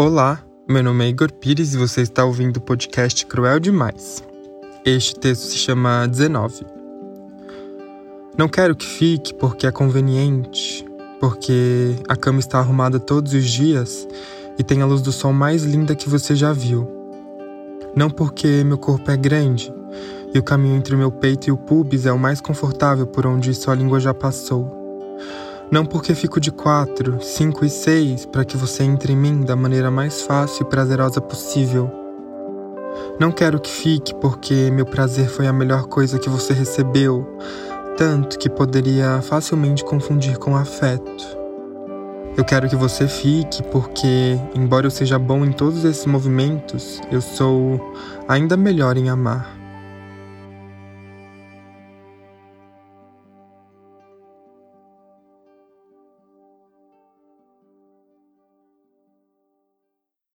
Olá, meu nome é Igor Pires e você está ouvindo o podcast Cruel Demais. Este texto se chama 19. Não quero que fique porque é conveniente, porque a cama está arrumada todos os dias e tem a luz do sol mais linda que você já viu. Não porque meu corpo é grande e o caminho entre o meu peito e o pubis é o mais confortável por onde sua língua já passou não porque fico de quatro, cinco e seis para que você entre em mim da maneira mais fácil e prazerosa possível. Não quero que fique porque meu prazer foi a melhor coisa que você recebeu, tanto que poderia facilmente confundir com afeto. Eu quero que você fique porque, embora eu seja bom em todos esses movimentos, eu sou ainda melhor em amar.